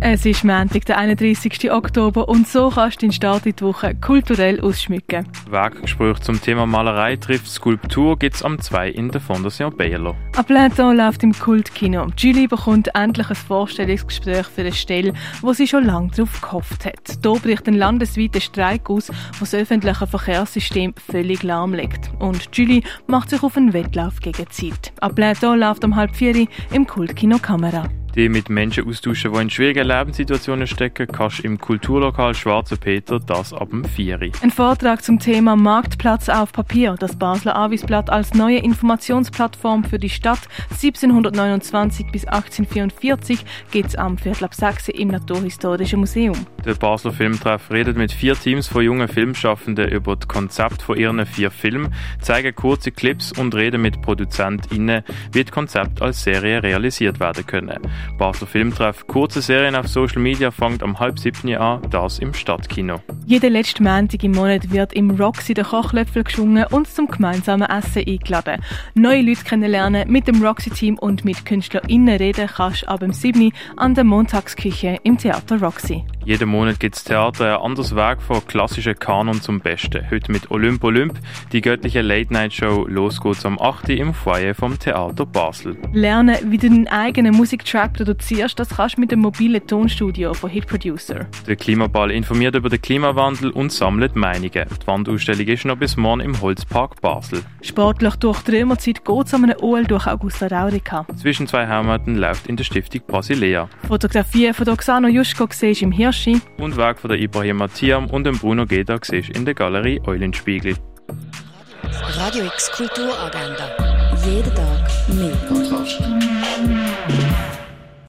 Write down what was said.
Es ist Montag, der 31. Oktober und so kannst du den Start in die Woche kulturell ausschmücken. Werkgespräch zum Thema Malerei trifft Skulptur gibt es am 2 in der Fondation Bayerlo. Ab Platon läuft im Kultkino. Julie bekommt endlich ein Vorstellungsgespräch für eine Stelle, wo sie schon lange darauf gehofft hat. Hier bricht ein landesweiter Streik aus, was das öffentliche Verkehrssystem völlig lahmlegt. Und Julie macht sich auf einen Wettlauf gegen die Zeit. Ab Platon läuft um halb vier im Kultkino Kamera dich mit Menschen austauschen, die in schwierigen Lebenssituationen stecken, kannst du im Kulturlokal Schwarze Peter das ab dem 4. Ein Vortrag zum Thema Marktplatz auf Papier, das Basler Avisblatt als neue Informationsplattform für die Stadt 1729 bis 1844 geht es am Viertel ab 6 im Naturhistorischen Museum. Der Basler Filmtreff redet mit vier Teams von jungen Filmschaffenden über das Konzept von ihren vier Filmen, zeigen kurze Clips und reden mit ProduzentInnen, wie das Konzept als Serie realisiert werden können. Basler Filmtreff, kurze Serien auf Social Media, fängt am halb siebten an, das im Stadtkino. Jeden letzten Montag im Monat wird im Roxy der Kochlöffel geschwungen und zum gemeinsamen Essen eingeladen. Neue Leute kennenlernen, mit dem Roxy-Team und mit KünstlerInnen reden kannst ab dem 7. an der Montagsküche im Theater Roxy. Jeden Monat gibt das Theater ein anderes Werk von klassischen Kanon zum Besten. Heute mit Olymp Olymp, die göttliche Late-Night-Show. Los geht's am 8. im Foyer vom Theater Basel. Lernen, wie du deinen eigenen Musiktrack produzierst, das kannst du mit dem mobilen Tonstudio von Hit Producer. Der Klimaball informiert über den Klimawandel und sammelt Meinungen. Die Wandausstellung ist noch bis morgen im Holzpark Basel. Sportlich durch die Römerzeit geht es an einem OL durch Augusta Raurica. Zwischen zwei Helmeten läuft in der Stiftung Basilea. Fotografie von Oxano Juschko siehst im Hirsch Hirschi. Und Werk von der Ibrahim Mathiam und dem Bruno Geda siehst in der Galerie Eulenspiegel. Radio X Kulturagenda. Jeden Tag mehr.